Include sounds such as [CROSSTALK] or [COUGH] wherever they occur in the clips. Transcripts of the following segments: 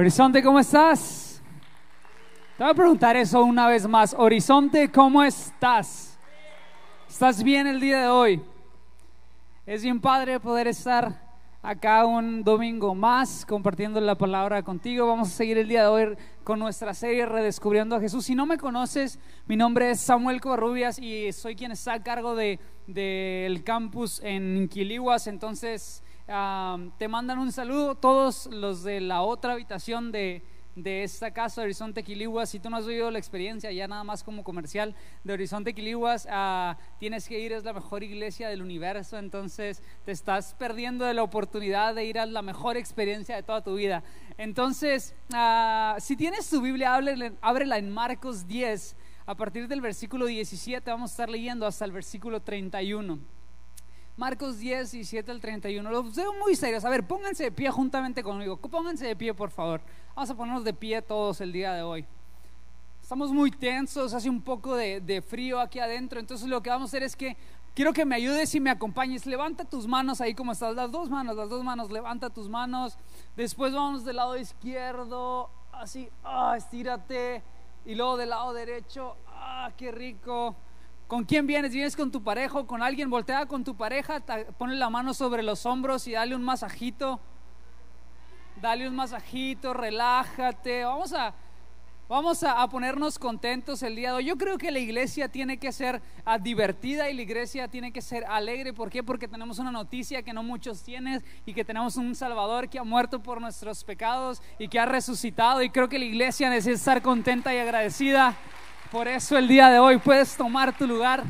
Horizonte, ¿cómo estás? Te voy a preguntar eso una vez más. Horizonte, ¿cómo estás? ¿Estás bien el día de hoy? Es bien padre poder estar acá un domingo más compartiendo la palabra contigo. Vamos a seguir el día de hoy con nuestra serie Redescubriendo a Jesús. Si no me conoces, mi nombre es Samuel Covarrubias y soy quien está a cargo del de, campus en Quiliguas. Entonces, te mandan un saludo todos los de la otra habitación de, de esta casa, Horizonte Quiliguas. Si tú no has oído la experiencia, ya nada más como comercial de Horizonte Quiliguas, uh, tienes que ir, es la mejor iglesia del universo, entonces te estás perdiendo de la oportunidad de ir a la mejor experiencia de toda tu vida. Entonces, uh, si tienes tu Biblia, ábrela en Marcos 10, a partir del versículo 17, vamos a estar leyendo hasta el versículo 31. Marcos 10, 17 al 31. Los veo muy serios. A ver, pónganse de pie juntamente conmigo. Pónganse de pie, por favor. Vamos a ponernos de pie todos el día de hoy. Estamos muy tensos, hace un poco de, de frío aquí adentro. Entonces lo que vamos a hacer es que quiero que me ayudes y me acompañes. Levanta tus manos ahí como estás. Las dos manos, las dos manos. Levanta tus manos. Después vamos del lado izquierdo. Así, ah, estírate. Y luego del lado derecho. Ah, qué rico. ¿Con quién vienes? ¿Vienes con tu pareja o con alguien? Voltea con tu pareja, ponle la mano sobre los hombros y dale un masajito. Dale un masajito, relájate. Vamos a, vamos a, ponernos contentos el día de hoy. Yo creo que la iglesia tiene que ser ah, divertida y la iglesia tiene que ser alegre. ¿Por qué? Porque tenemos una noticia que no muchos tienen y que tenemos un Salvador que ha muerto por nuestros pecados y que ha resucitado. Y creo que la iglesia necesita estar contenta y agradecida. Por eso el día de hoy puedes tomar tu lugar.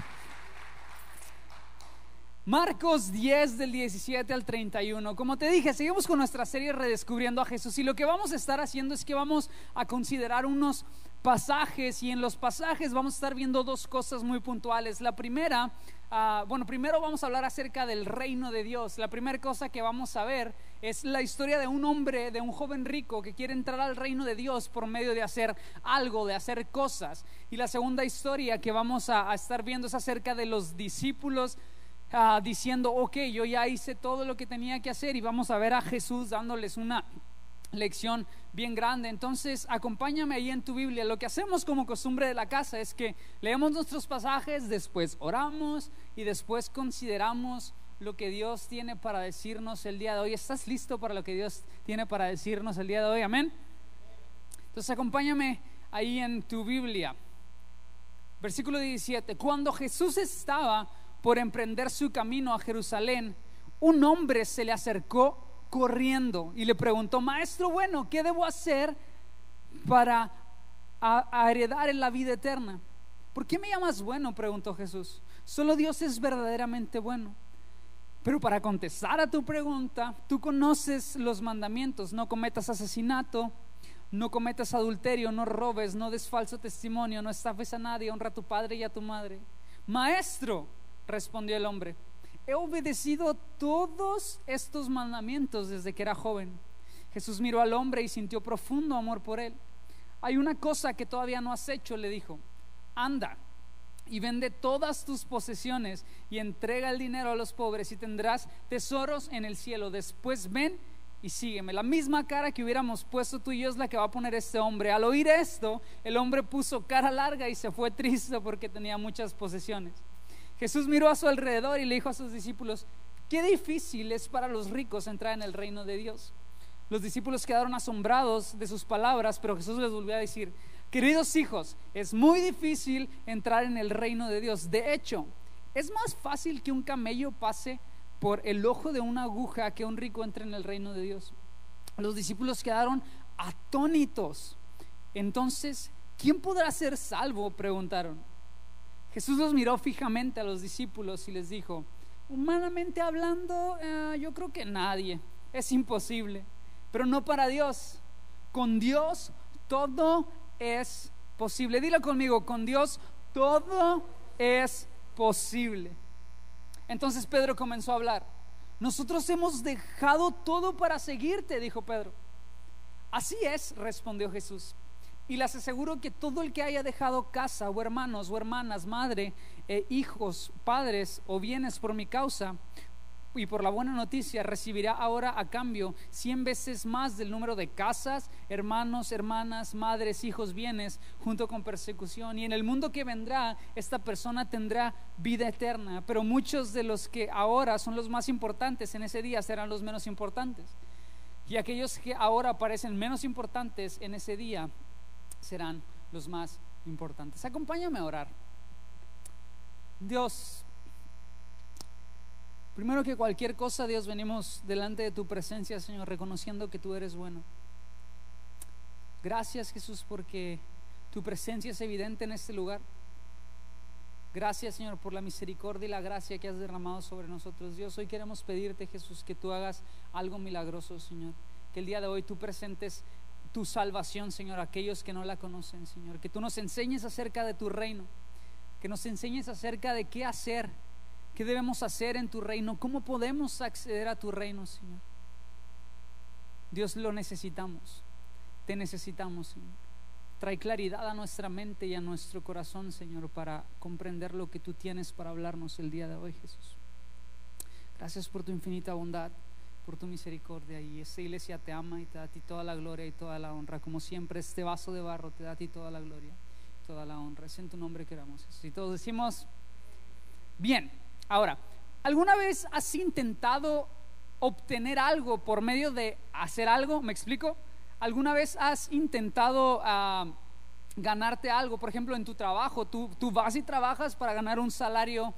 Marcos 10 del 17 al 31. Como te dije, seguimos con nuestra serie Redescubriendo a Jesús y lo que vamos a estar haciendo es que vamos a considerar unos pasajes y en los pasajes vamos a estar viendo dos cosas muy puntuales. La primera, uh, bueno, primero vamos a hablar acerca del reino de Dios. La primera cosa que vamos a ver es la historia de un hombre, de un joven rico que quiere entrar al reino de Dios por medio de hacer algo, de hacer cosas. Y la segunda historia que vamos a, estar viendo es acerca de los discípulos uh, diciendo, ok, yo ya hice todo lo que tenía que hacer y vamos a ver a Jesús dándoles una lección bien grande. Entonces, acompáñame ahí en tu Biblia. Lo que hacemos como costumbre de la casa es que leemos nuestros pasajes, después oramos y después consideramos lo que Dios tiene para decirnos el día de hoy. ¿Estás listo para lo que Dios tiene para decirnos el día de hoy? Amén. Entonces, acompáñame ahí en tu Biblia. Versículo 17. Cuando Jesús estaba por emprender su camino a Jerusalén, un hombre se le acercó corriendo y le preguntó, maestro bueno, ¿qué debo hacer para heredar en la vida eterna? ¿Por qué me llamas bueno? preguntó Jesús. Solo Dios es verdaderamente bueno. Pero para contestar a tu pregunta, tú conoces los mandamientos, no cometas asesinato, no cometas adulterio, no robes, no des falso testimonio, no estafes a nadie, honra a tu padre y a tu madre. Maestro, respondió el hombre, he obedecido todos estos mandamientos desde que era joven. Jesús miró al hombre y sintió profundo amor por él. Hay una cosa que todavía no has hecho, le dijo. Anda y vende todas tus posesiones y entrega el dinero a los pobres y tendrás tesoros en el cielo. Después ven y sígueme. La misma cara que hubiéramos puesto tú y yo es la que va a poner este hombre. Al oír esto, el hombre puso cara larga y se fue [LAUGHS] triste porque tenía muchas posesiones. Jesús miró a su alrededor y le dijo a sus discípulos, qué difícil es para los ricos entrar en el reino de Dios. Los discípulos quedaron asombrados de sus palabras, pero Jesús les volvió a decir, queridos hijos, es muy difícil entrar en el reino de Dios. De hecho, es más fácil que un camello pase por el ojo de una aguja que un rico entre en el reino de Dios. Los discípulos quedaron atónitos. Entonces, ¿quién podrá ser salvo? preguntaron. Jesús los miró fijamente a los discípulos y les dijo, humanamente hablando, eh, yo creo que nadie, es imposible, pero no para Dios. Con Dios todo es posible. Dilo conmigo, con Dios todo es posible. Entonces Pedro comenzó a hablar. Nosotros hemos dejado todo para seguirte, dijo Pedro. Así es, respondió Jesús. Y les aseguro que todo el que haya dejado casa o hermanos o hermanas, madre, e hijos, padres o bienes por mi causa, y por la buena noticia recibirá ahora a cambio cien veces más del número de casas, hermanos, hermanas, madres, hijos, bienes, junto con persecución. Y en el mundo que vendrá, esta persona tendrá vida eterna. Pero muchos de los que ahora son los más importantes en ese día serán los menos importantes. Y aquellos que ahora parecen menos importantes en ese día serán los más importantes. Acompáñame a orar. Dios, Primero que cualquier cosa, Dios, venimos delante de tu presencia, Señor, reconociendo que tú eres bueno. Gracias, Jesús, porque tu presencia es evidente en este lugar. Gracias, Señor, por la misericordia y la gracia que has derramado sobre nosotros. Dios, hoy queremos pedirte, Jesús, que tú hagas algo milagroso, Señor. Que el día de hoy tú presentes tu salvación, Señor, a aquellos que no la conocen, Señor. Que tú nos enseñes acerca de tu reino. Que nos enseñes acerca de qué hacer ¿Qué debemos hacer en tu reino? ¿Cómo podemos acceder a tu reino, Señor? Dios lo necesitamos. Te necesitamos, Señor. Trae claridad a nuestra mente y a nuestro corazón, Señor, para comprender lo que tú tienes para hablarnos el día de hoy, Jesús. Gracias por tu infinita bondad, por tu misericordia. Y esta iglesia te ama y te da a ti toda la gloria y toda la honra. Como siempre, este vaso de barro te da a ti toda la gloria toda la honra. Es en tu nombre que oramos. Y todos decimos, bien. Ahora, ¿alguna vez has intentado obtener algo por medio de hacer algo? ¿Me explico? ¿Alguna vez has intentado ah, ganarte algo? Por ejemplo, en tu trabajo, tú, tú vas y trabajas para ganar un salario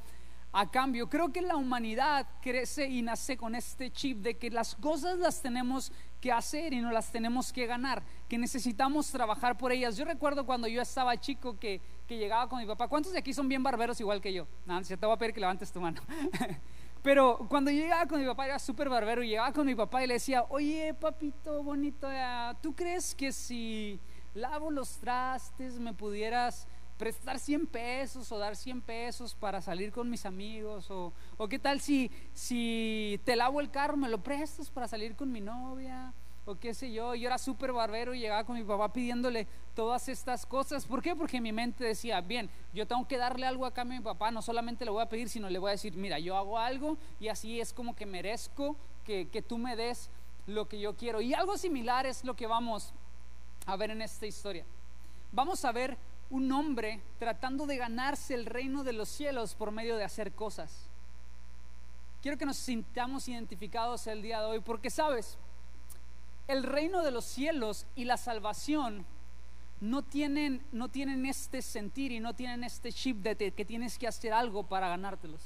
a cambio. Creo que la humanidad crece y nace con este chip de que las cosas las tenemos que hacer y no las tenemos que ganar, que necesitamos trabajar por ellas. Yo recuerdo cuando yo estaba chico que llegaba con mi papá. ¿Cuántos de aquí son bien barberos igual que yo? No, te voy a pedir que levantes tu mano. [LAUGHS] Pero cuando llegaba con mi papá era súper barbero y llegaba con mi papá y le decía, oye papito bonito, ¿tú crees que si lavo los trastes me pudieras prestar 100 pesos o dar 100 pesos para salir con mis amigos? O, o qué tal si, si te lavo el carro, me lo prestas para salir con mi novia? o qué sé yo, yo era súper barbero y llegaba con mi papá pidiéndole todas estas cosas. ¿Por qué? Porque mi mente decía, bien, yo tengo que darle algo acá a mi papá, no solamente le voy a pedir, sino le voy a decir, mira, yo hago algo y así es como que merezco que, que tú me des lo que yo quiero. Y algo similar es lo que vamos a ver en esta historia. Vamos a ver un hombre tratando de ganarse el reino de los cielos por medio de hacer cosas. Quiero que nos sintamos identificados el día de hoy, porque sabes, el reino de los cielos y la salvación no tienen, no tienen este sentir y no tienen este chip de que tienes que hacer algo para ganártelos.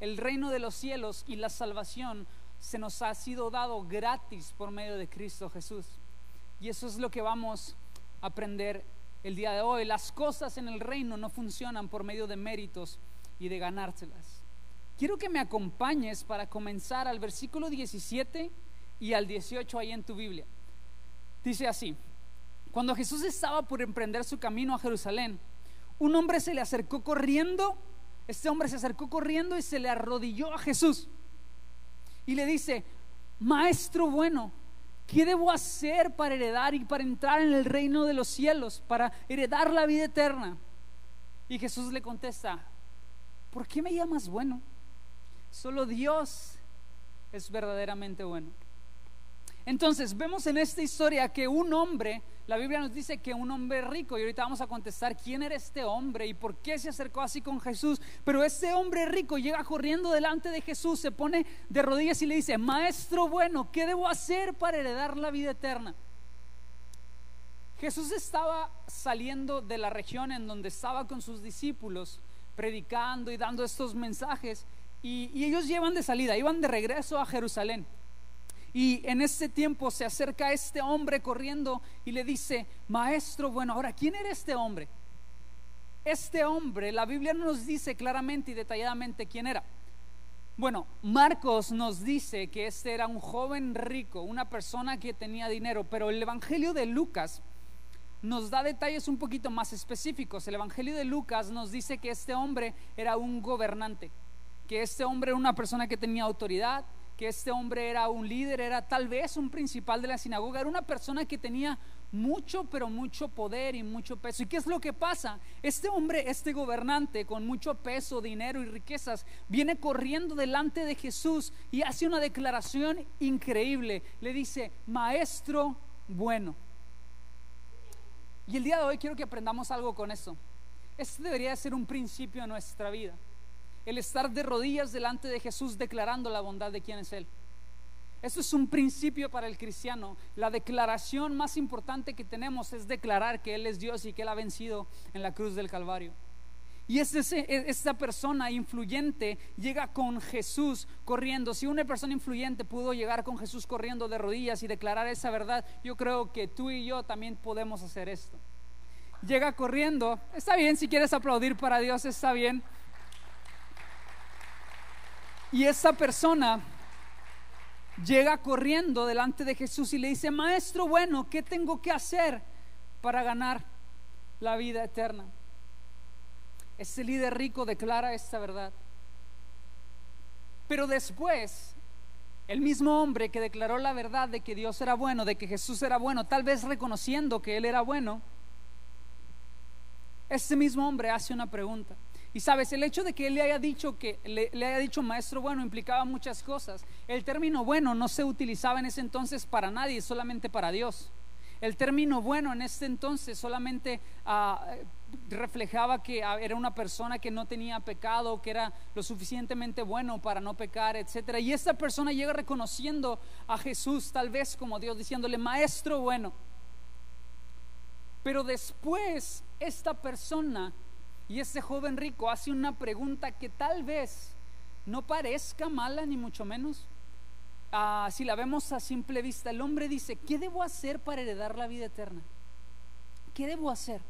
El reino de los cielos y la salvación se nos ha sido dado gratis por medio de Cristo Jesús. Y eso es lo que vamos a aprender el día de hoy. Las cosas en el reino no funcionan por medio de méritos y de ganárselas. Quiero que me acompañes para comenzar al versículo 17 y al 18 ahí en tu Biblia. Dice así, cuando Jesús estaba por emprender su camino a Jerusalén, un hombre se le acercó corriendo, este hombre se acercó corriendo y se le arrodilló a Jesús y le dice, Maestro bueno, ¿qué debo hacer para heredar y para entrar en el reino de los cielos, para heredar la vida eterna? Y Jesús le contesta, ¿por qué me llamas bueno? Solo Dios es verdaderamente bueno. Entonces, vemos en esta historia que un hombre, la Biblia nos dice que un hombre rico, y ahorita vamos a contestar quién era este hombre y por qué se acercó así con Jesús, pero este hombre rico llega corriendo delante de Jesús, se pone de rodillas y le dice, Maestro bueno, ¿qué debo hacer para heredar la vida eterna? Jesús estaba saliendo de la región en donde estaba con sus discípulos, predicando y dando estos mensajes, y, y ellos llevan de salida, iban de regreso a Jerusalén. Y en ese tiempo se acerca este hombre corriendo y le dice, maestro, bueno, ahora, ¿quién era este hombre? Este hombre, la Biblia no nos dice claramente y detalladamente quién era. Bueno, Marcos nos dice que este era un joven rico, una persona que tenía dinero, pero el Evangelio de Lucas nos da detalles un poquito más específicos. El Evangelio de Lucas nos dice que este hombre era un gobernante, que este hombre era una persona que tenía autoridad, que este hombre era un líder, era tal vez un principal de la sinagoga, era una persona que tenía mucho, pero mucho poder y mucho peso. ¿Y qué es lo que pasa? Este hombre, este gobernante con mucho peso, dinero y riquezas, viene corriendo delante de Jesús y hace una declaración increíble. Le dice, maestro bueno. Y el día de hoy quiero que aprendamos algo con eso. Este debería ser un principio de nuestra vida. El estar de rodillas delante de Jesús declarando la bondad de quién es Él. Eso es un principio para el cristiano. La declaración más importante que tenemos es declarar que Él es Dios y que Él ha vencido en la cruz del Calvario. Y es esta persona influyente llega con Jesús corriendo. Si una persona influyente pudo llegar con Jesús corriendo de rodillas y declarar esa verdad, yo creo que tú y yo también podemos hacer esto. Llega corriendo. Está bien, si quieres aplaudir para Dios, está bien. Y esa persona llega corriendo delante de Jesús y le dice, Maestro bueno, ¿qué tengo que hacer para ganar la vida eterna? Ese líder rico declara esta verdad. Pero después, el mismo hombre que declaró la verdad de que Dios era bueno, de que Jesús era bueno, tal vez reconociendo que Él era bueno, ese mismo hombre hace una pregunta. Y sabes, el hecho de que él le haya dicho que le, haya dicho maestro bueno implicaba muchas cosas. El término bueno no se utilizaba en ese entonces para nadie, solamente para Dios. El término bueno en ese entonces solamente ah, reflejaba que ah, era una persona que no tenía pecado, que era lo suficientemente bueno para no pecar, etcétera. Y esta persona llega reconociendo a Jesús tal vez como Dios, diciéndole maestro bueno. Pero después esta persona y ese joven rico hace una pregunta que tal vez no parezca mala, ni mucho menos. Ah, si la vemos a simple vista, el hombre dice, ¿qué debo hacer para heredar la vida eterna? ¿Qué debo hacer?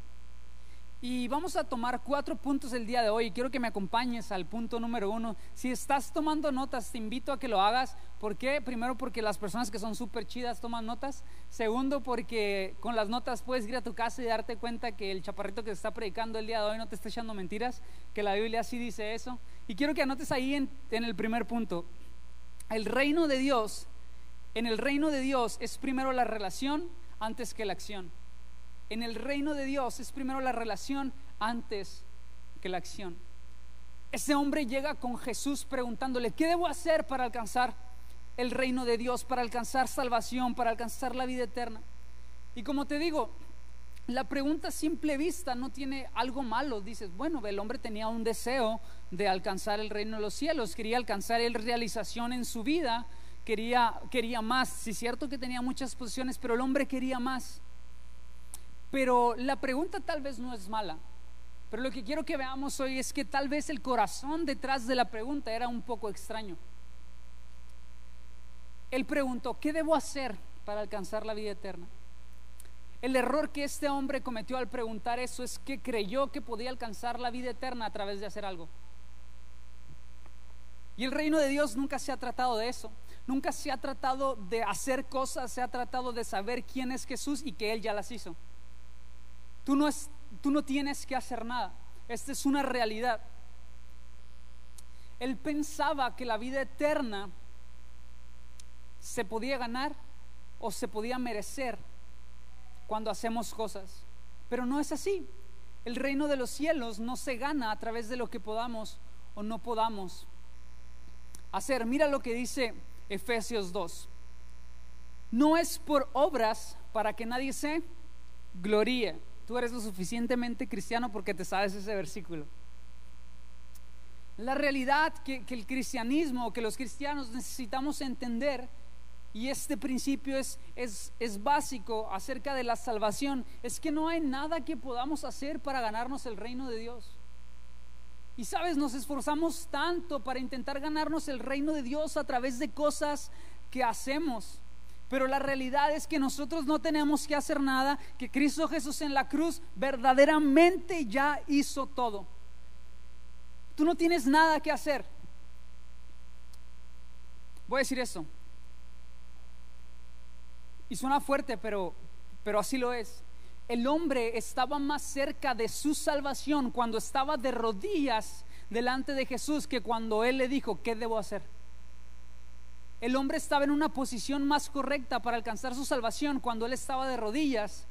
Y vamos a tomar cuatro puntos el día de hoy. Quiero que me acompañes al punto número uno. Si estás tomando notas, te invito a que lo hagas. ¿Por qué? Primero porque las personas que son súper chidas toman notas. Segundo porque con las notas puedes ir a tu casa y darte cuenta que el chaparrito que te está predicando el día de hoy no te está echando mentiras, que la Biblia sí dice eso. Y quiero que anotes ahí en, en el primer punto. El reino de Dios, en el reino de Dios es primero la relación antes que la acción en el reino de Dios es primero la relación antes que la acción. Ese hombre llega con Jesús preguntándole, ¿qué debo hacer para alcanzar el reino de Dios, para alcanzar salvación, para alcanzar la vida eterna? Y como te digo, la pregunta a simple vista no tiene algo malo. Dices, bueno, el hombre tenía un deseo de alcanzar el reino de los cielos, quería alcanzar el realización en su vida, quería, quería más. Sí, cierto que tenía muchas posiciones, pero el hombre quería más. Pero la pregunta tal vez no es mala. Pero lo que quiero que veamos hoy es que tal vez el corazón detrás de la pregunta era un poco extraño. Él preguntó, ¿qué debo hacer para alcanzar la vida eterna? El error que este hombre cometió al preguntar eso es que creyó que podía alcanzar la vida eterna a través de hacer algo. Y el reino de Dios nunca se ha tratado de eso. Nunca se ha tratado de hacer cosas, se ha tratado de saber quién es Jesús y que Él ya las hizo. Tú no, es, tú no tienes que hacer nada. Esta es una realidad. Él pensaba que la vida eterna se podía ganar o se podía merecer cuando hacemos cosas. Pero no es así. El reino de los cielos no se gana a través de lo que podamos o no podamos hacer. Mira lo que dice Efesios 2. No es por obras para que nadie se gloríe tú eres lo suficientemente cristiano porque te sabes ese versículo. La realidad que, el cristianismo, que los cristianos necesitamos entender, y este principio es, es, es básico acerca de la salvación, es que no hay nada que podamos hacer para ganarnos el reino de Dios. Y sabes, nos esforzamos tanto para intentar ganarnos el reino de Dios a través de cosas que hacemos. Pero la realidad es que nosotros no tenemos que hacer nada, que Cristo Jesús en la cruz verdaderamente ya hizo todo. Tú no tienes nada que hacer. Voy a decir eso. Y suena fuerte, pero, pero así lo es. El hombre estaba más cerca de su salvación cuando estaba de rodillas delante de Jesús que cuando Él le dijo, ¿qué debo hacer? El hombre estaba en una posición más correcta para alcanzar su salvación cuando él estaba de rodillas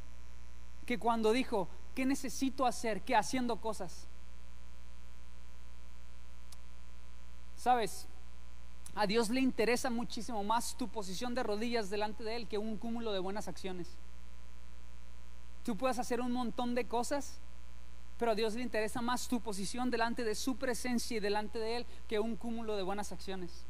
que cuando dijo, ¿qué necesito hacer? Que haciendo cosas. Sabes, a Dios le interesa muchísimo más tu posición de rodillas delante de Él que un cúmulo de buenas acciones. Tú puedes hacer un montón de cosas, pero a Dios le interesa más tu posición delante de su presencia y delante de Él que un cúmulo de buenas acciones.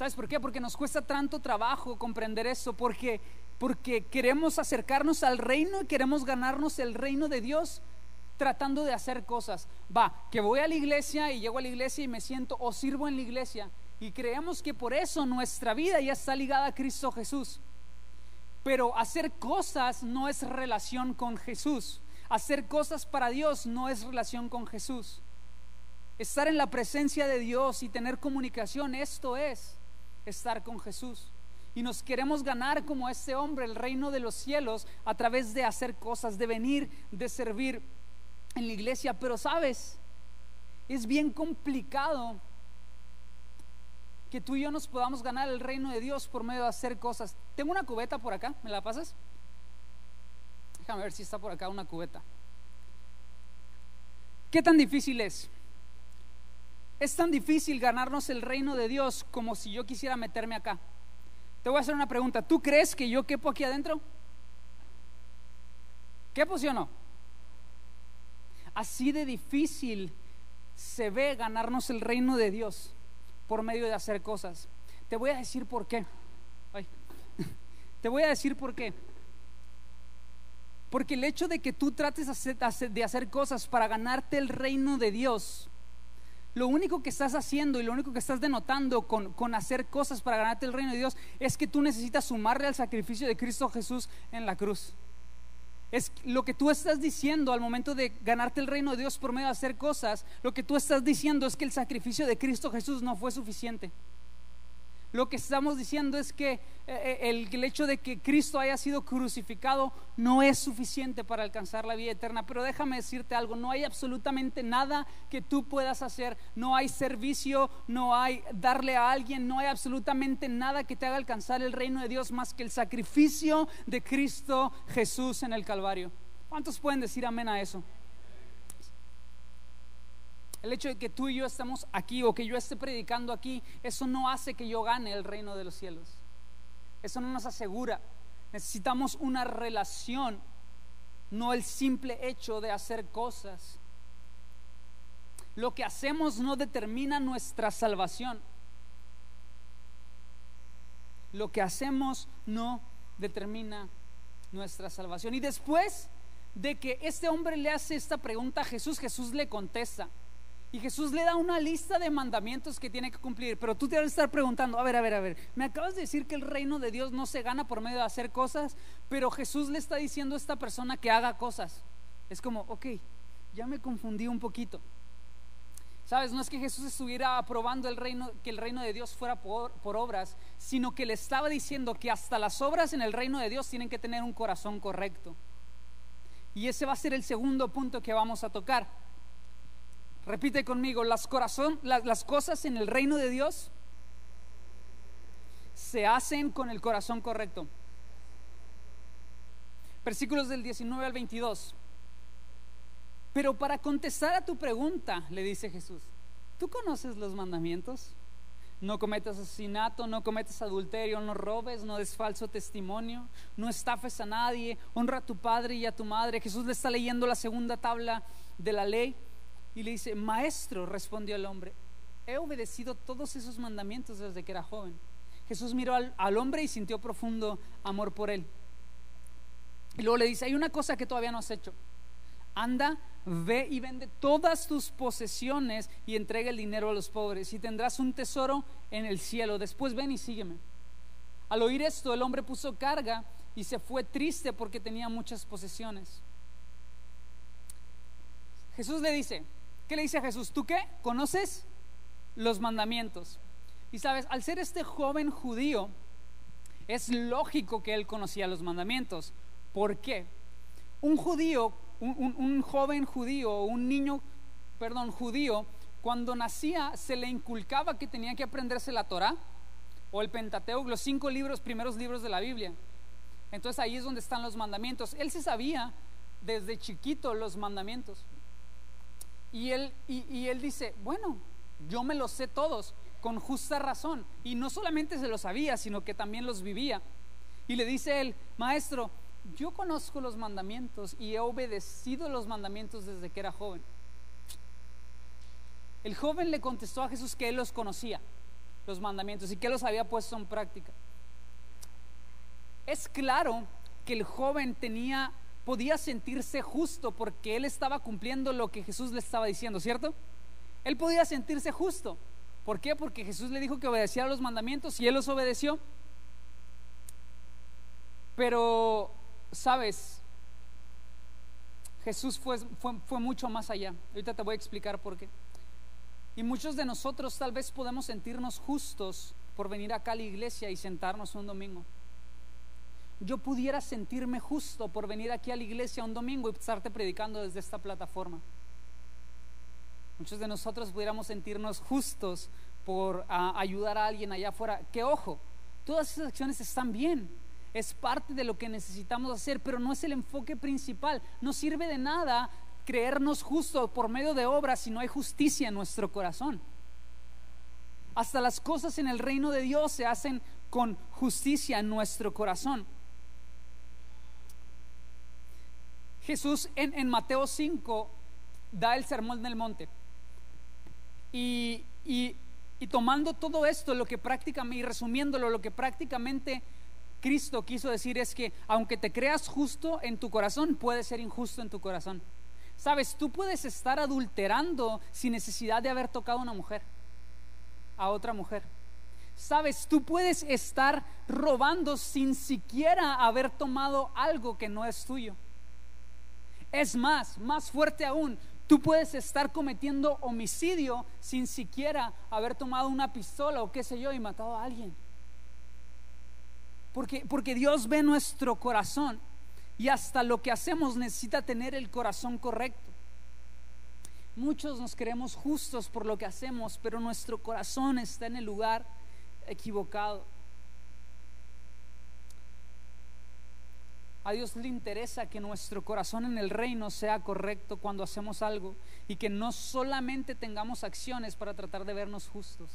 ¿Sabes por qué? Porque nos cuesta tanto trabajo comprender eso, porque, porque queremos acercarnos al reino y queremos ganarnos el reino de Dios tratando de hacer cosas. Va, que voy a la iglesia y llego a la iglesia y me siento o sirvo en la iglesia. Y creemos que por eso nuestra vida ya está ligada a Cristo Jesús. Pero hacer cosas no es relación con Jesús. Hacer cosas para Dios no es relación con Jesús. Estar en la presencia de Dios y tener comunicación, esto es estar con Jesús. Y nos queremos ganar como este hombre el reino de los cielos a través de hacer cosas, de venir, de servir en la iglesia. Pero sabes, es bien complicado que tú y yo nos podamos ganar el reino de Dios por medio de hacer cosas. Tengo una cubeta por acá, ¿me la pasas? Déjame ver si está por acá una cubeta. ¿Qué tan difícil es? Es tan difícil ganarnos el reino de Dios como si yo quisiera meterme acá. Te voy a hacer una pregunta. ¿Tú crees que yo quepo aquí adentro? ¿Quepo sí o no? Así de difícil se ve ganarnos el reino de Dios por medio de hacer cosas. Te voy a decir por qué. [LAUGHS] Te voy a decir por qué. Porque el hecho de que tú trates de hacer cosas para ganarte el reino de Dios lo único que estás haciendo y lo único que estás denotando con, con, hacer cosas para ganarte el reino de Dios es que tú necesitas sumarle al sacrificio de Cristo Jesús en la cruz. Es lo que tú estás diciendo al momento de ganarte el reino de Dios por medio de hacer cosas. Lo que tú estás diciendo es que el sacrificio de Cristo Jesús no fue suficiente. Lo que estamos diciendo es que eh, eh, el, hecho de que Cristo haya sido crucificado no es suficiente para alcanzar la vida eterna. Pero déjame decirte algo, no hay absolutamente nada que tú puedas hacer, no hay servicio, no hay darle a alguien, no hay absolutamente nada que te haga alcanzar el reino de Dios más que el sacrificio de Cristo Jesús en el Calvario. ¿Cuántos pueden decir amén a eso? El hecho de que tú y yo estamos aquí o que yo esté predicando aquí, eso no hace que yo gane el reino de los cielos. Eso no nos asegura. Necesitamos una relación, no el simple hecho de hacer cosas. Lo que hacemos no determina nuestra salvación. Lo que hacemos no determina nuestra salvación. Y después de que este hombre le hace esta pregunta a Jesús, Jesús le contesta. Y Jesús le da una lista de mandamientos que tiene que cumplir. Pero tú te vas a estar preguntando, a ver, a ver, a ver, me acabas de decir que el reino de Dios no se gana por medio de hacer cosas, pero Jesús le está diciendo a esta persona que haga cosas. Es como, ok, ya me confundí un poquito. Sabes, no es que Jesús estuviera aprobando el reino, que el reino de Dios fuera por, por obras, sino que le estaba diciendo que hasta las obras en el reino de Dios tienen que tener un corazón correcto. Y ese va a ser el segundo punto que vamos a tocar. Repite conmigo, las, cosas en el reino de Dios se hacen con el corazón correcto. Versículos del 19 al 22. Pero para contestar a tu pregunta, le dice Jesús, ¿tú conoces los mandamientos? No cometas asesinato, no cometas adulterio, no robes, no des falso testimonio, no estafes a nadie, honra a tu padre y a tu madre. Jesús le está leyendo la segunda tabla de la ley y le dice, maestro, respondió el hombre, he obedecido todos esos mandamientos desde que era joven. Jesús miró al, hombre y sintió profundo amor por él. Y luego le dice, hay una cosa que todavía no has hecho. Anda, ve y vende todas tus posesiones y entrega el dinero a los pobres y tendrás un tesoro en el cielo. Después ven y sígueme. Al oír esto, el hombre puso carga y se fue triste porque tenía muchas posesiones. Jesús le dice, ¿Qué le dice a Jesús? ¿Tú qué? ¿Conoces los mandamientos? Y sabes, al ser este joven judío, es lógico que él conocía los mandamientos. ¿Por qué? Un judío, un, joven judío, un niño, perdón, judío, cuando nacía se le inculcaba que tenía que aprenderse la Torah o el Pentateuco, los cinco libros, primeros libros de la Biblia. Entonces ahí es donde están los mandamientos. Él se sabía desde chiquito los mandamientos. Y él, y, él dice, bueno, yo me los sé todos con justa razón. Y no solamente se los sabía, sino que también los vivía. Y le dice él, maestro, yo conozco los mandamientos y he obedecido los mandamientos desde que era joven. El joven le contestó a Jesús que él los conocía, los mandamientos, y que los había puesto en práctica. Es claro que el joven tenía podía sentirse justo porque él estaba cumpliendo lo que Jesús le estaba diciendo, ¿cierto? Él podía sentirse justo. ¿Por qué? Porque Jesús le dijo que obedeciera los mandamientos y él los obedeció. Pero, ¿sabes? Jesús fue, fue, fue mucho más allá. Ahorita te voy a explicar por qué. Y muchos de nosotros tal vez podemos sentirnos justos por venir acá a la iglesia y sentarnos un domingo yo pudiera sentirme justo por venir aquí a la iglesia un domingo y estarte predicando desde esta plataforma. Muchos de nosotros pudiéramos sentirnos justos por ayudar a alguien allá afuera. Que ojo, todas esas acciones están bien, es parte de lo que necesitamos hacer, pero no es el enfoque principal. No sirve de nada creernos justos por medio de obras si no hay justicia en nuestro corazón. Hasta las cosas en el reino de Dios se hacen con justicia en nuestro corazón. Jesús en, Mateo 5 da el sermón del monte. Y, tomando todo esto, lo que prácticamente, y resumiéndolo, lo que prácticamente Cristo quiso decir es que aunque te creas justo en tu corazón, puedes ser injusto en tu corazón. Sabes, tú puedes estar adulterando sin necesidad de haber tocado a una mujer, a otra mujer. Sabes, tú puedes estar robando sin siquiera haber tomado algo que no es tuyo. Es más, más fuerte aún, tú puedes estar cometiendo homicidio sin siquiera haber tomado una pistola o qué sé yo y matado a alguien. Porque, porque Dios ve nuestro corazón y hasta lo que hacemos necesita tener el corazón correcto. Muchos nos creemos justos por lo que hacemos, pero nuestro corazón está en el lugar equivocado. A Dios le interesa que nuestro corazón en el reino sea correcto cuando hacemos algo y que no solamente tengamos acciones para tratar de vernos justos.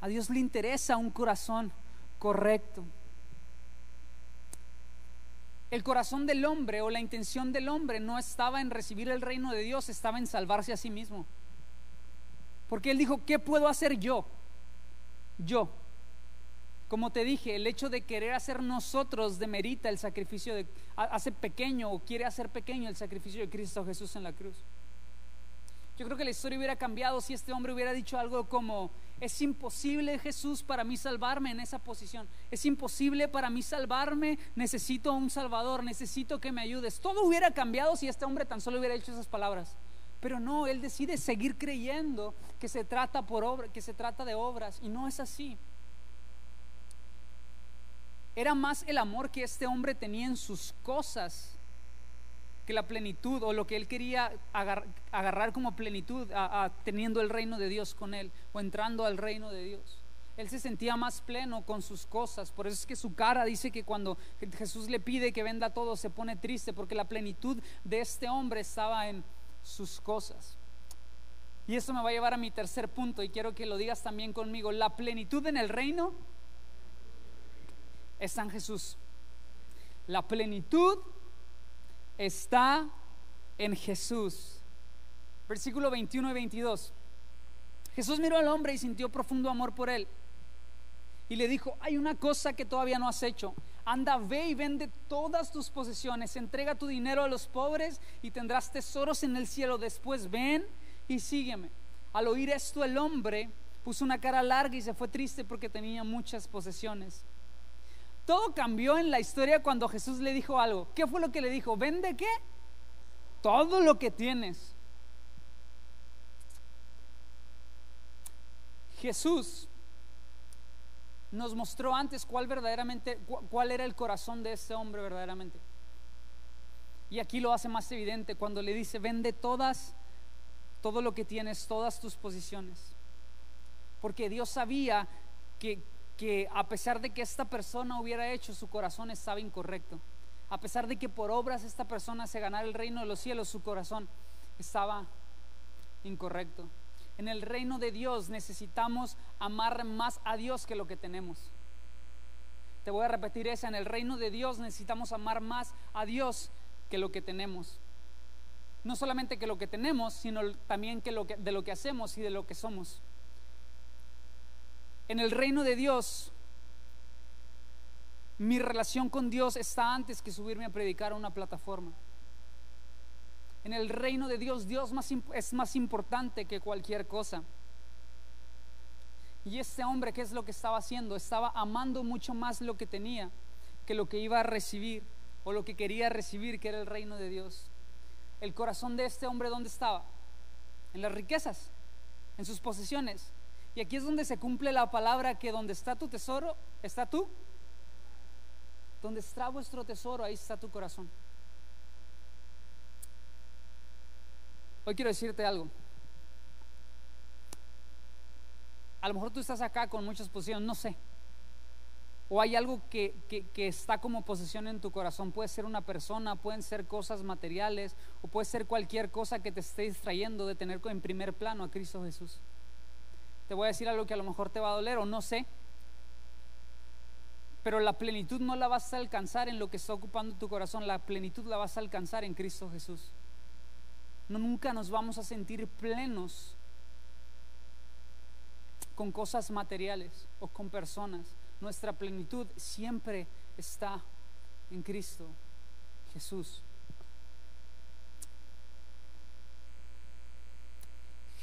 A Dios le interesa un corazón correcto. El corazón del hombre o la intención del hombre no estaba en recibir el reino de Dios, estaba en salvarse a sí mismo. Porque él dijo, ¿qué puedo hacer yo? Yo, como te dije, el hecho de querer hacer nosotros demerita el sacrificio de, hace pequeño o quiere hacer pequeño el sacrificio de Cristo Jesús en la cruz. Yo creo que la historia hubiera cambiado si este hombre hubiera dicho algo como, es imposible Jesús para mí salvarme en esa posición, es imposible para mí salvarme, necesito un Salvador, necesito que me ayudes. Todo hubiera cambiado si este hombre tan solo hubiera dicho esas palabras. Pero no, él decide seguir creyendo que se trata por obra, que se trata de obras y no es así. Era más el amor que este hombre tenía en sus cosas que la plenitud o lo que él quería agarrar como plenitud teniendo el reino de Dios con él o entrando al reino de Dios. Él se sentía más pleno con sus cosas. Por eso es que su cara dice que cuando Jesús le pide que venda todo se pone triste porque la plenitud de este hombre estaba en sus cosas. Y esto me va a llevar a mi tercer punto y quiero que lo digas también conmigo. La plenitud en el reino está en Jesús. La plenitud está en Jesús. Versículo 21 y 22. Jesús miró al hombre y sintió profundo amor por él. Y le dijo, hay una cosa que todavía no has hecho. Anda, ve y vende todas tus posesiones, entrega tu dinero a los pobres y tendrás tesoros en el cielo. Después ven y sígueme. Al oír esto el hombre puso una cara larga y se fue triste porque tenía muchas posesiones. Todo cambió en la historia cuando Jesús le dijo algo. ¿Qué fue lo que le dijo? ¿Vende qué? Todo lo que tienes. Jesús nos mostró antes cuál verdaderamente cuál era el corazón de este hombre verdaderamente. Y aquí lo hace más evidente cuando le dice, "Vende todas todo lo que tienes, todas tus posiciones." Porque Dios sabía que que a pesar de que esta persona hubiera hecho, su corazón estaba incorrecto. A pesar de que por obras esta persona se ganara el reino de los cielos, su corazón estaba incorrecto. En el reino de Dios necesitamos amar más a Dios que lo que tenemos. Te voy a repetir esa, en el reino de Dios necesitamos amar más a Dios que lo que tenemos. No solamente que lo que tenemos, sino también que, lo que de lo que hacemos y de lo que somos. En el reino de Dios, mi relación con Dios está antes que subirme a predicar a una plataforma. En el reino de Dios, Dios es más importante que cualquier cosa. Y este hombre, ¿qué es lo que estaba haciendo? Estaba amando mucho más lo que tenía que lo que iba a recibir o lo que quería recibir, que era el reino de Dios. El corazón de este hombre, ¿dónde estaba? En las riquezas, en sus posesiones. Y aquí es donde se cumple la palabra que donde está tu tesoro, está tú. Donde está vuestro tesoro, ahí está tu corazón. Hoy quiero decirte algo. A lo mejor tú estás acá con muchas posiciones, no sé. O hay algo que, que, está como posesión en tu corazón. Puede ser una persona, pueden ser cosas materiales, o puede ser cualquier cosa que te esté distrayendo de tener en primer plano a Cristo Jesús te voy a decir algo que a lo mejor te va a doler o no sé, pero la plenitud no la vas a alcanzar en lo que está ocupando tu corazón, la plenitud la vas a alcanzar en Cristo Jesús. No, nunca nos vamos a sentir plenos con cosas materiales o con personas. Nuestra plenitud siempre está en Cristo Jesús.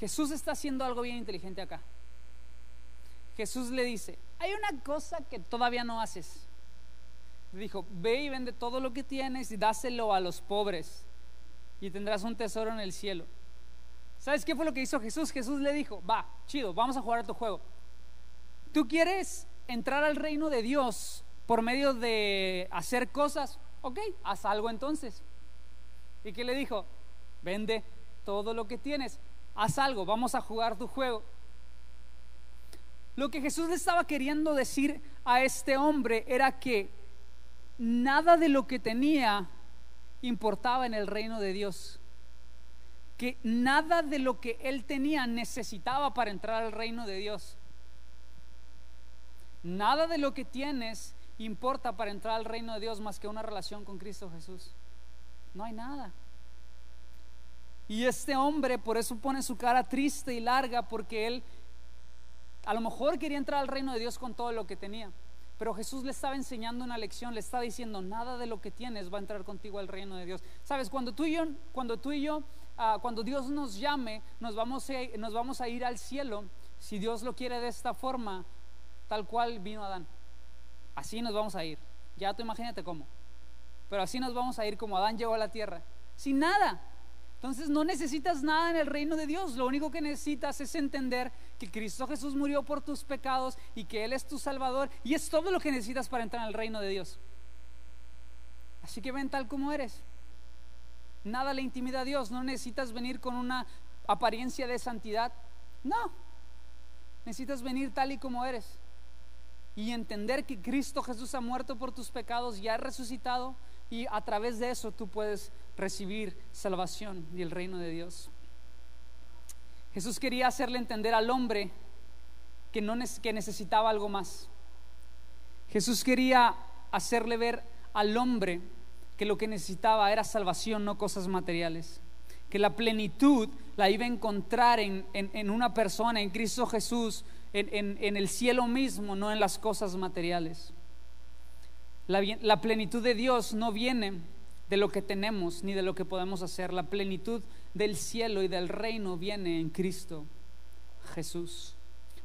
Jesús está haciendo algo bien inteligente acá. Jesús le dice, hay una cosa que todavía no haces. Dijo, ve y vende todo lo que tienes y dáselo a los pobres y tendrás un tesoro en el cielo. ¿Sabes qué fue lo que hizo Jesús? Jesús le dijo, va, chido, vamos a jugar a tu juego. ¿Tú quieres entrar al reino de Dios por medio de hacer cosas? Ok, haz algo entonces. ¿Y qué le dijo? Vende todo lo que tienes haz algo, vamos a jugar tu juego. Lo que Jesús le estaba queriendo decir a este hombre era que nada de lo que tenía importaba en el reino de Dios. Que nada de lo que él tenía necesitaba para entrar al reino de Dios. Nada de lo que tienes importa para entrar al reino de Dios más que una relación con Cristo Jesús. No hay nada. Y este hombre por eso pone su cara triste y larga porque él a lo mejor quería entrar al reino de Dios con todo lo que tenía. Pero Jesús le estaba enseñando una lección, le está diciendo, nada de lo que tienes va a entrar contigo al reino de Dios. Sabes, cuando tú y yo, cuando, tú y yo, ah, cuando Dios nos llame, nos vamos, a, nos vamos a ir al cielo, si Dios lo quiere de esta forma, tal cual vino Adán. Así nos vamos a ir. Ya tú imagínate cómo. Pero así nos vamos a ir como Adán llegó a la tierra. Sin nada. Entonces no necesitas nada en el reino de Dios, lo único que necesitas es entender que Cristo Jesús murió por tus pecados y que Él es tu Salvador y es todo lo que necesitas para entrar en el reino de Dios. Así que ven tal como eres. Nada le intimida a Dios, no necesitas venir con una apariencia de santidad, no, necesitas venir tal y como eres y entender que Cristo Jesús ha muerto por tus pecados y ha resucitado y a través de eso tú puedes recibir salvación y el reino de Dios. Jesús quería hacerle entender al hombre que, no, que necesitaba algo más. Jesús quería hacerle ver al hombre que lo que necesitaba era salvación, no cosas materiales. Que la plenitud la iba a encontrar en, una persona, en Cristo Jesús, en el cielo mismo, no en las cosas materiales. La, plenitud de Dios no viene de lo que tenemos ni de lo que podemos hacer. La plenitud del cielo y del reino viene en Cristo Jesús.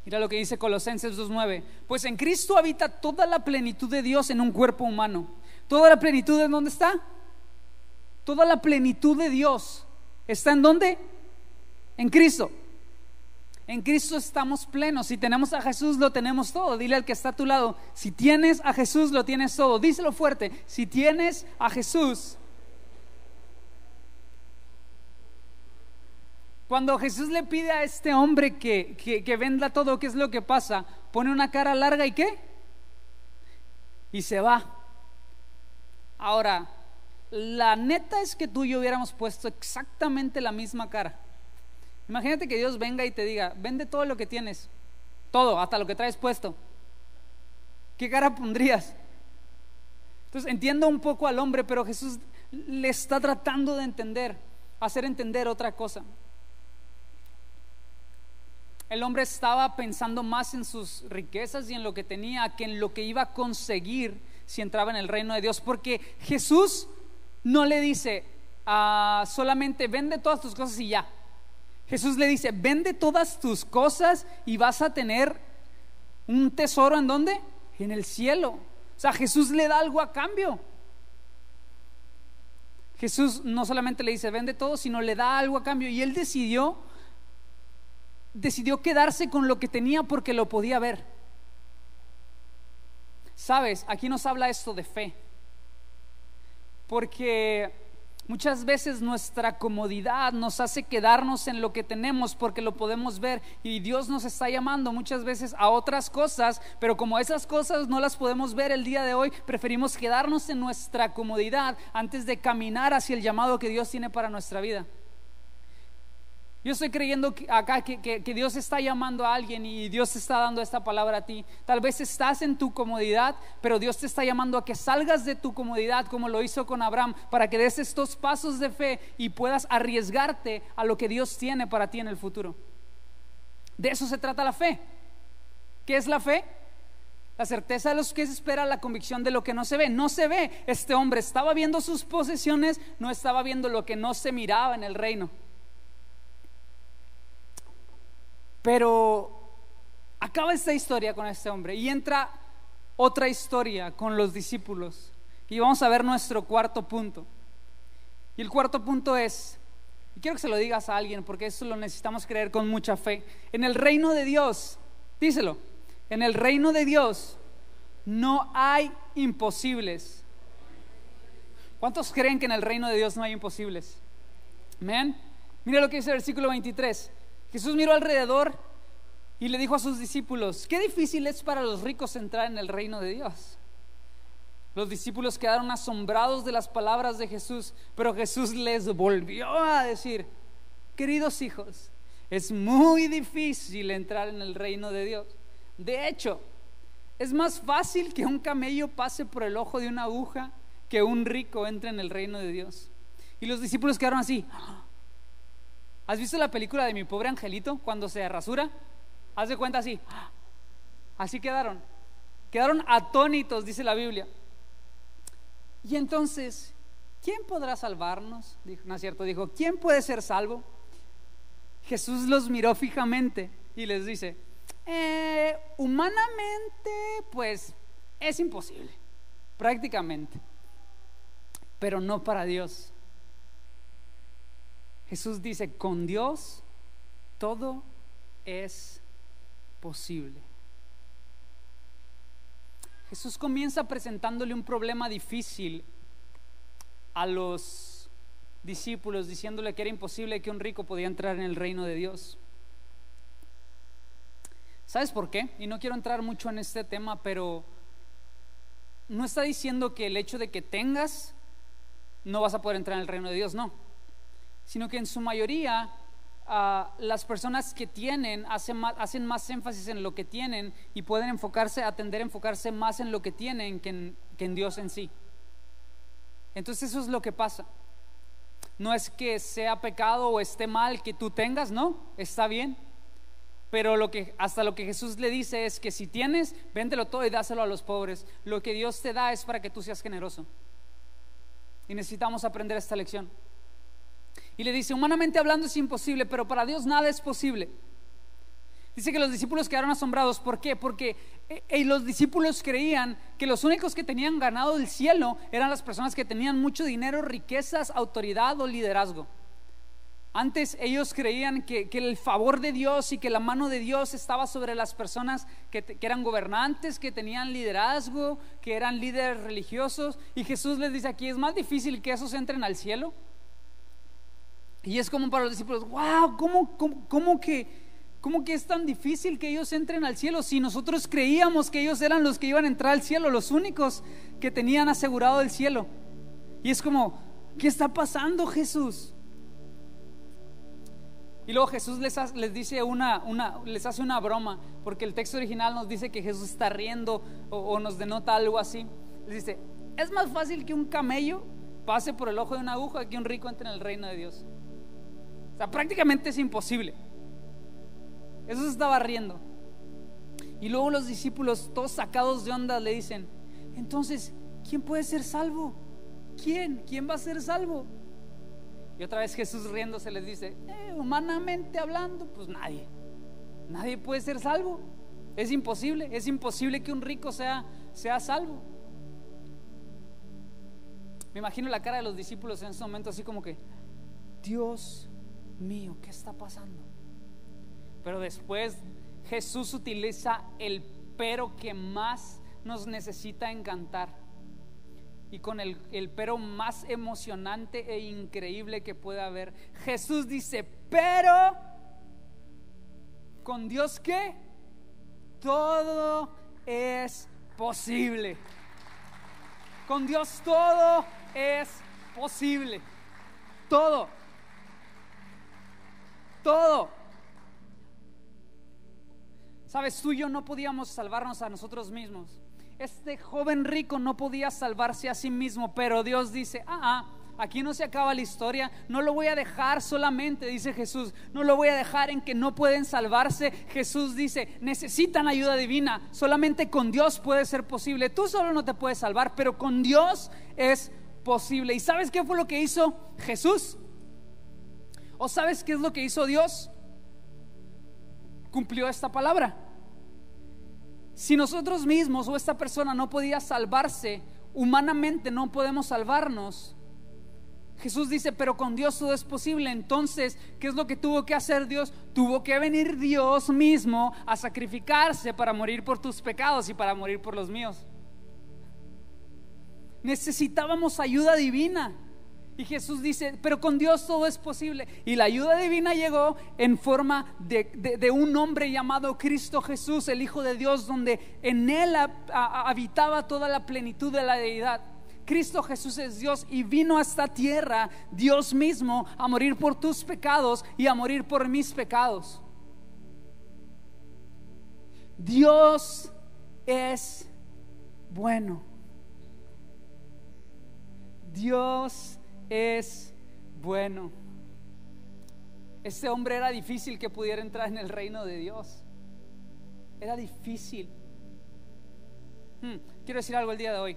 Mira lo que dice Colosenses 2.9. Pues en Cristo habita toda la plenitud de Dios en un cuerpo humano. ¿Toda la plenitud en dónde está? Toda la plenitud de Dios está en dónde? En Cristo. En Cristo estamos plenos. Si tenemos a Jesús, lo tenemos todo. Dile al que está a tu lado, si tienes a Jesús, lo tienes todo. Díselo fuerte, si tienes a Jesús. Cuando Jesús le pide a este hombre que, que, que venda todo, ¿qué es lo que pasa? Pone una cara larga y qué? Y se va. Ahora, la neta es que tú y yo hubiéramos puesto exactamente la misma cara. Imagínate que Dios venga y te diga, vende todo lo que tienes, todo, hasta lo que traes puesto. ¿Qué cara pondrías? Entonces entiendo un poco al hombre, pero Jesús le está tratando de entender, hacer entender otra cosa. El hombre estaba pensando más en sus riquezas y en lo que tenía que en lo que iba a conseguir si entraba en el reino de Dios, porque Jesús no le dice ah, solamente vende todas tus cosas y ya. Jesús le dice, vende todas tus cosas y vas a tener un tesoro en dónde? En el cielo. O sea, Jesús le da algo a cambio. Jesús no solamente le dice, vende todo, sino le da algo a cambio. Y él decidió, decidió quedarse con lo que tenía porque lo podía ver. Sabes, aquí nos habla esto de fe. Porque muchas veces nuestra comodidad nos hace quedarnos en lo que tenemos porque lo podemos ver y Dios nos está llamando muchas veces a otras cosas, pero como esas cosas no las podemos ver el día de hoy, preferimos quedarnos en nuestra comodidad antes de caminar hacia el llamado que Dios tiene para nuestra vida. Yo estoy creyendo acá que, Dios está llamando a alguien y Dios está dando esta palabra a ti. Tal vez estás en tu comodidad, pero Dios te está llamando a que salgas de tu comodidad como lo hizo con Abraham, para que des estos pasos de fe y puedas arriesgarte a lo que Dios tiene para ti en el futuro. De eso se trata la fe. ¿Qué es la fe? La certeza de los que se espera, la convicción de lo que no se ve. No se ve. Este hombre estaba viendo sus posesiones, no estaba viendo lo que no se miraba en el reino. Pero acaba esta historia con este hombre y entra otra historia con los discípulos. Y vamos a ver nuestro cuarto punto. Y el cuarto punto es, y quiero que se lo digas a alguien porque eso lo necesitamos creer con mucha fe. En el reino de Dios, díselo, en el reino de Dios no hay imposibles. ¿Cuántos creen que en el reino de Dios no hay imposibles? Amén. Mira lo que dice el versículo 23. Jesús miró alrededor y le dijo a sus discípulos, qué difícil es para los ricos entrar en el reino de Dios. Los discípulos quedaron asombrados de las palabras de Jesús, pero Jesús les volvió a decir, queridos hijos, es muy difícil entrar en el reino de Dios. De hecho, es más fácil que un camello pase por el ojo de una aguja que un rico entre en el reino de Dios. Y los discípulos quedaron así, ¿Has visto la película de mi pobre angelito cuando se rasura? Haz de cuenta así. [GASPS] Así quedaron. Quedaron atónitos, dice la Biblia. Y entonces, ¿quién podrá salvarnos? Dijo, no es cierto, dijo, ¿quién puede ser salvo? Jesús los miró fijamente y les dice, eh, humanamente, pues es imposible, prácticamente, pero no para Dios. Jesús dice, con Dios todo es posible. Jesús comienza presentándole un problema difícil a los discípulos, diciéndole que era imposible que un rico podía entrar en el reino de Dios. ¿Sabes por qué? Y no quiero entrar mucho en este tema, pero no está diciendo que el hecho de que tengas no vas a poder entrar en el reino de Dios, no sino que en su mayoría ah, las personas que tienen hacen más, énfasis en lo que tienen y pueden enfocarse, atender enfocarse más en lo que tienen que en, Dios en sí. Entonces eso es lo que pasa. No es que sea pecado o esté mal que tú tengas, no, está bien. Pero lo que, hasta lo que Jesús le dice es que si tienes, véndelo todo y dáselo a los pobres. Lo que Dios te da es para que tú seas generoso. Y necesitamos aprender esta lección. Y le dice, humanamente hablando es imposible, pero para Dios nada es posible. Dice que los discípulos quedaron asombrados. ¿Por qué? Porque eh, eh, los discípulos creían que los únicos que tenían ganado el cielo eran las personas que tenían mucho dinero, riquezas, autoridad o liderazgo. Antes ellos creían que, el favor de Dios y que la mano de Dios estaba sobre las personas que, que, eran gobernantes, que tenían liderazgo, que eran líderes religiosos. Y Jesús les dice aquí, es más difícil que esos entren al cielo Y es como para los discípulos, wow, ¿cómo, cómo, cómo que... ¿Cómo que es tan difícil que ellos entren al cielo si nosotros creíamos que ellos eran los que iban a entrar al cielo, los únicos que tenían asegurado el cielo? Y es como, ¿qué está pasando Jesús? Y luego Jesús les, dice una, una, les hace una broma, porque el texto original nos dice que Jesús está riendo o, o nos denota algo así. Les dice, es más fácil que un camello pase por el ojo de una aguja que un rico entre en el reino de Dios. O sea, prácticamente es imposible. Eso se estaba riendo. Y luego los discípulos, todos sacados de onda, le dicen, entonces, ¿quién puede ser salvo? ¿Quién? ¿Quién va a ser salvo? Y otra vez Jesús riéndose les dice, eh, humanamente hablando, pues nadie. Nadie puede ser salvo. Es imposible, es imposible que un rico sea, sea salvo. Me imagino la cara de los discípulos en ese momento así como que, Dios mío, ¿qué está pasando? Pero después Jesús utiliza el pero que más nos necesita encantar. Y con el, el pero más emocionante e increíble que puede haber. Jesús dice, pero con Dios qué? Todo es posible. Con Dios todo es posible. Todo. Todo. Sabes, tú y yo no podíamos salvarnos a nosotros mismos. Este joven rico no podía salvarse a sí mismo, pero Dios dice, ah, ah, aquí no se acaba la historia, no lo voy a dejar solamente, dice Jesús, no lo voy a dejar en que no pueden salvarse. Jesús dice, necesitan ayuda divina, solamente con Dios puede ser posible. Tú solo no te puedes salvar, pero con Dios es posible. ¿Y sabes qué fue lo que hizo Jesús? ¿O sabes qué es lo que hizo Dios? Cumplió esta palabra. Si nosotros mismos o esta persona no podía salvarse, humanamente no podemos salvarnos. Jesús dice, pero con Dios todo es posible. Entonces, ¿qué es lo que tuvo que hacer Dios? Tuvo que venir Dios mismo a sacrificarse para morir por tus pecados y para morir por los míos. Necesitábamos ayuda divina. Y Jesús dice, pero con Dios todo es posible. Y la ayuda divina llegó en forma de, un hombre llamado Cristo Jesús, el Hijo de Dios, donde en Él habitaba toda la plenitud de la deidad. Cristo Jesús es Dios y vino a esta tierra, Dios mismo, a morir por tus pecados y a morir por mis pecados. Dios es bueno. Dios es bueno. Este hombre era difícil que pudiera entrar en el reino de Dios. Era difícil. Hmm, quiero decir algo el día de hoy.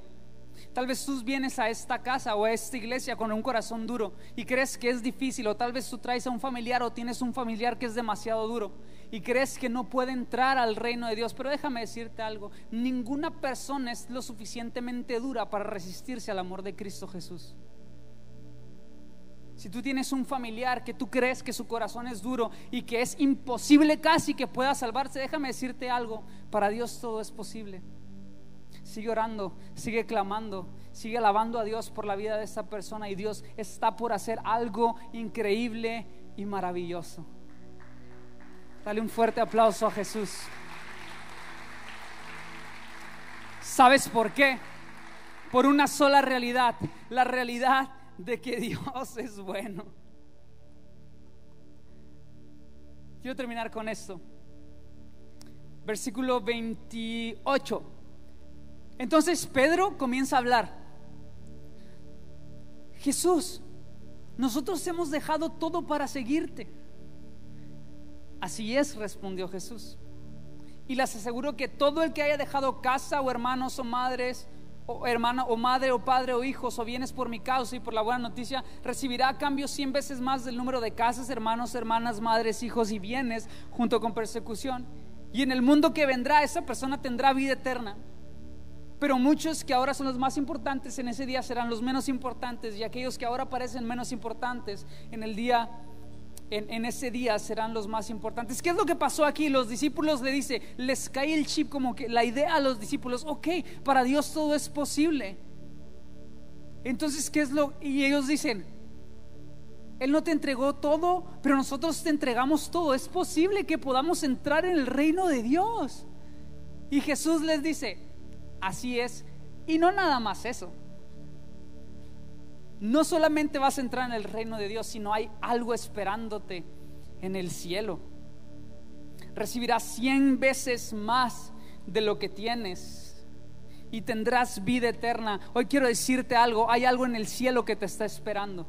Tal vez tú vienes a esta casa o a esta iglesia con un corazón duro y crees que es difícil o tal vez tú traes a un familiar o tienes un familiar que es demasiado duro y crees que no puede entrar al reino de Dios. Pero déjame decirte algo, ninguna persona es lo suficientemente dura para resistirse al amor de Cristo Jesús. Si tú tienes un familiar que tú crees que su corazón es duro y que es imposible casi que pueda salvarse, déjame decirte algo, para Dios todo es posible. Sigue orando, sigue clamando, sigue alabando a Dios por la vida de esta persona y Dios está por hacer algo increíble y maravilloso. Dale un fuerte aplauso a Jesús. ¿Sabes por qué? Por una sola realidad, la realidad de que Dios es bueno. Quiero terminar con esto. Versículo 28. Entonces Pedro comienza a hablar. Jesús, nosotros hemos dejado todo para seguirte. Así es, respondió Jesús. Y les aseguro que todo el que haya dejado casa o hermanos o madres, o hermana o madre o padre o hijos o bienes por mi causa y por la buena noticia, recibirá a cambio cien veces más del número de casas, hermanos, hermanas, madres, hijos y bienes junto con persecución. Y en el mundo que vendrá esa persona tendrá vida eterna. Pero muchos que ahora son los más importantes en ese día serán los menos importantes y aquellos que ahora parecen menos importantes en el día en, ese día serán los más importantes. ¿Qué es lo que pasó aquí? Los discípulos le dice, les cae el chip como que la idea a los discípulos, ok, para Dios todo es posible. Entonces, ¿qué es lo? Y ellos dicen, Él no te entregó todo, pero nosotros te entregamos todo. Es posible que podamos entrar en el reino de Dios. Y Jesús les dice, así es. Y no nada más eso. No solamente vas a entrar en el reino de Dios, sino hay algo esperándote en el cielo. Recibirás cien veces más de lo que tienes y tendrás vida eterna. Hoy quiero decirte algo, hay algo en el cielo que te está esperando.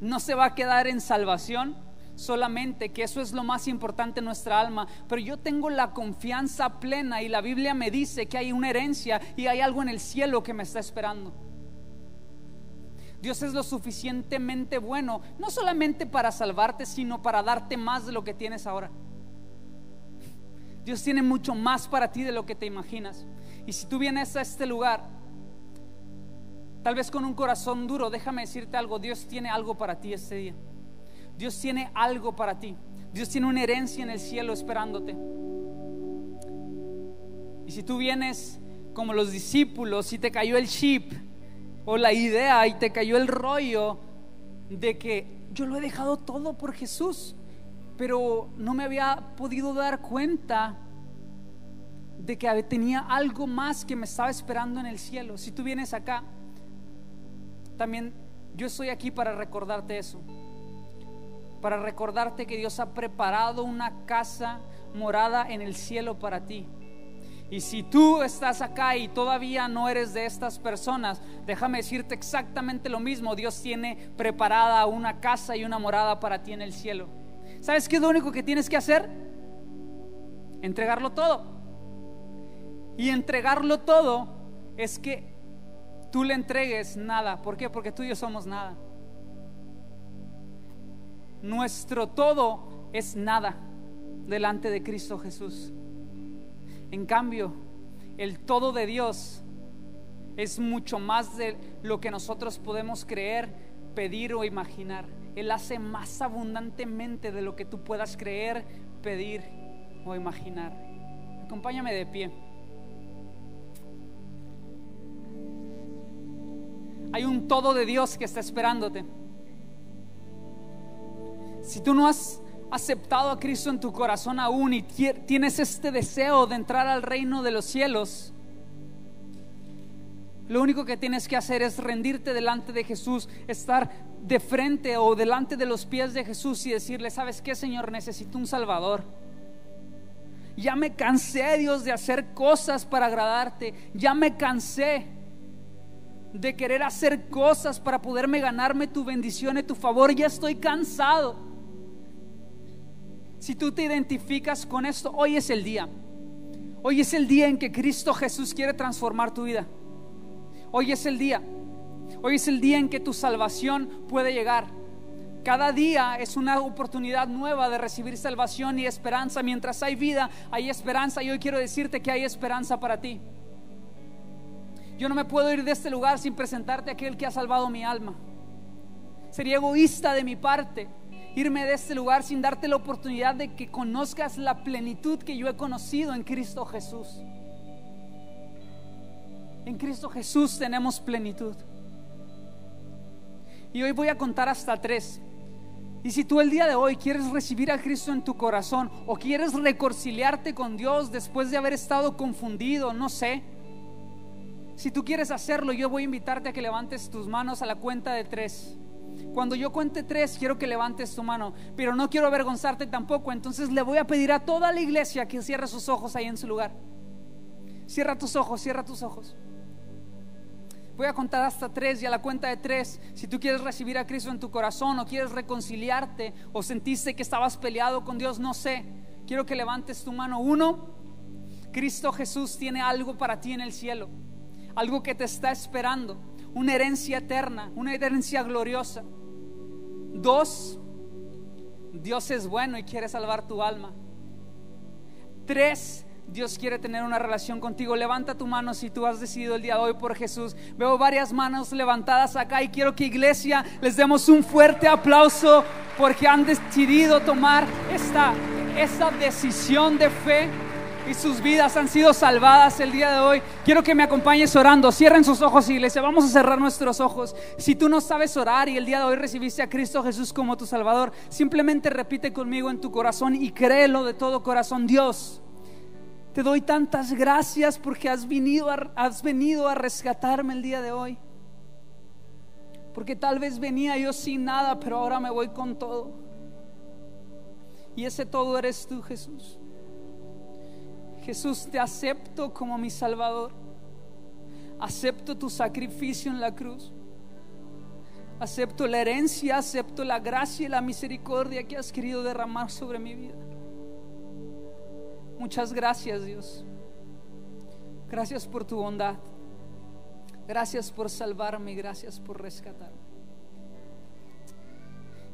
No se va a quedar en salvación solamente, que eso es lo más importante en nuestra alma, pero yo tengo la confianza plena y la Biblia me dice que hay una herencia y hay algo en el cielo que me está esperando. Dios es lo suficientemente bueno, no solamente para salvarte, sino para darte más de lo que tienes ahora. Dios tiene mucho más para ti de lo que te imaginas. Y si tú vienes a este lugar, tal vez con un corazón duro, déjame decirte algo, Dios tiene algo para ti este día. Dios tiene algo para ti. Dios tiene una herencia en el cielo esperándote. Y si tú vienes como los discípulos y te cayó el chip, o la idea y te cayó el rollo de que yo lo he dejado todo por Jesús, pero no me había podido dar cuenta de que tenía algo más que me estaba esperando en el cielo. Si tú vienes acá, también yo estoy aquí para recordarte eso, para recordarte que Dios ha preparado una casa morada en el cielo para ti. Y si tú estás acá y todavía no eres de estas personas, déjame decirte exactamente lo mismo. Dios tiene preparada una casa y una morada para ti en el cielo. ¿Sabes qué es lo único que tienes que hacer? Entregarlo todo. Y entregarlo todo es que tú le entregues nada. ¿Por qué? Porque tú y yo somos nada. Nuestro todo es nada delante de Cristo Jesús. En cambio, el todo de Dios es mucho más de lo que nosotros podemos creer, pedir o imaginar. Él hace más abundantemente de lo que tú puedas creer, pedir o imaginar. Acompáñame de pie. Hay un todo de Dios que está esperándote. Si tú no has aceptado a Cristo en tu corazón aún y tienes este deseo de entrar al reino de los cielos, lo único que tienes que hacer es rendirte delante de Jesús, estar de frente o delante de los pies de Jesús y decirle, ¿sabes qué, Señor? Necesito un Salvador. Ya me cansé, Dios, de hacer cosas para agradarte. Ya me cansé de querer hacer cosas para poderme ganarme tu bendición y tu favor. Ya estoy cansado. Si tú te identificas con esto, hoy es el día. Hoy es el día en que Cristo Jesús quiere transformar tu vida. Hoy es el día. Hoy es el día en que tu salvación puede llegar. Cada día es una oportunidad nueva de recibir salvación y esperanza. Mientras hay vida, hay esperanza. Y hoy quiero decirte que hay esperanza para ti. Yo no me puedo ir de este lugar sin presentarte a aquel que ha salvado mi alma. Sería egoísta de mi parte irme de este lugar sin darte la oportunidad de que conozcas la plenitud que yo he conocido en Cristo Jesús. En Cristo Jesús tenemos plenitud. Y hoy voy a contar hasta tres. Y si tú el día de hoy quieres recibir a Cristo en tu corazón o quieres reconciliarte con Dios después de haber estado confundido, no sé. Si tú quieres hacerlo, yo voy a invitarte a que levantes tus manos a la cuenta de tres. Cuando yo cuente tres, quiero que levantes tu mano, pero no quiero avergonzarte tampoco. Entonces le voy a pedir a toda la iglesia que cierre sus ojos ahí en su lugar. Cierra tus ojos, cierra tus ojos. Voy a contar hasta tres y a la cuenta de tres, si tú quieres recibir a Cristo en tu corazón o quieres reconciliarte o sentiste que estabas peleado con Dios, no sé. Quiero que levantes tu mano. Uno, Cristo Jesús tiene algo para ti en el cielo, algo que te está esperando una herencia eterna, una herencia gloriosa. Dos, Dios es bueno y quiere salvar tu alma. Tres, Dios quiere tener una relación contigo. Levanta tu mano si tú has decidido el día de hoy por Jesús. Veo varias manos levantadas acá y quiero que iglesia les demos un fuerte aplauso porque han decidido tomar esta, esta decisión de fe y sus vidas han sido salvadas el día de hoy. Quiero que me acompañes orando. Cierren sus ojos, iglesia. Vamos a cerrar nuestros ojos. Si tú no sabes orar y el día de hoy recibiste a Cristo Jesús como tu Salvador, simplemente repite conmigo en tu corazón y créelo de todo corazón. Dios, te doy tantas gracias porque has venido a, has venido a rescatarme el día de hoy. Porque tal vez venía yo sin nada, pero ahora me voy con todo. Y ese todo eres tú, Jesús. Jesús, te acepto como mi Salvador. Acepto tu sacrificio en la cruz. Acepto la herencia, acepto la gracia y la misericordia que has querido derramar sobre mi vida. Muchas gracias, Dios. Gracias por tu bondad. Gracias por salvarme, gracias por rescatarme.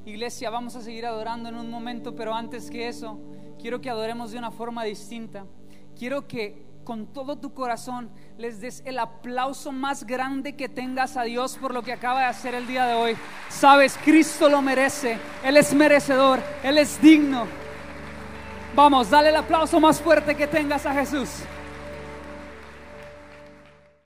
Iglesia, vamos a seguir adorando en un momento, pero antes que eso, quiero que adoremos de una forma distinta. Quiero que con todo tu corazón les des el aplauso más grande que tengas a Dios por lo que acaba de hacer el día de hoy. Sabes, Cristo lo merece, Él es merecedor, Él es digno. Vamos, dale el aplauso más fuerte que tengas a Jesús.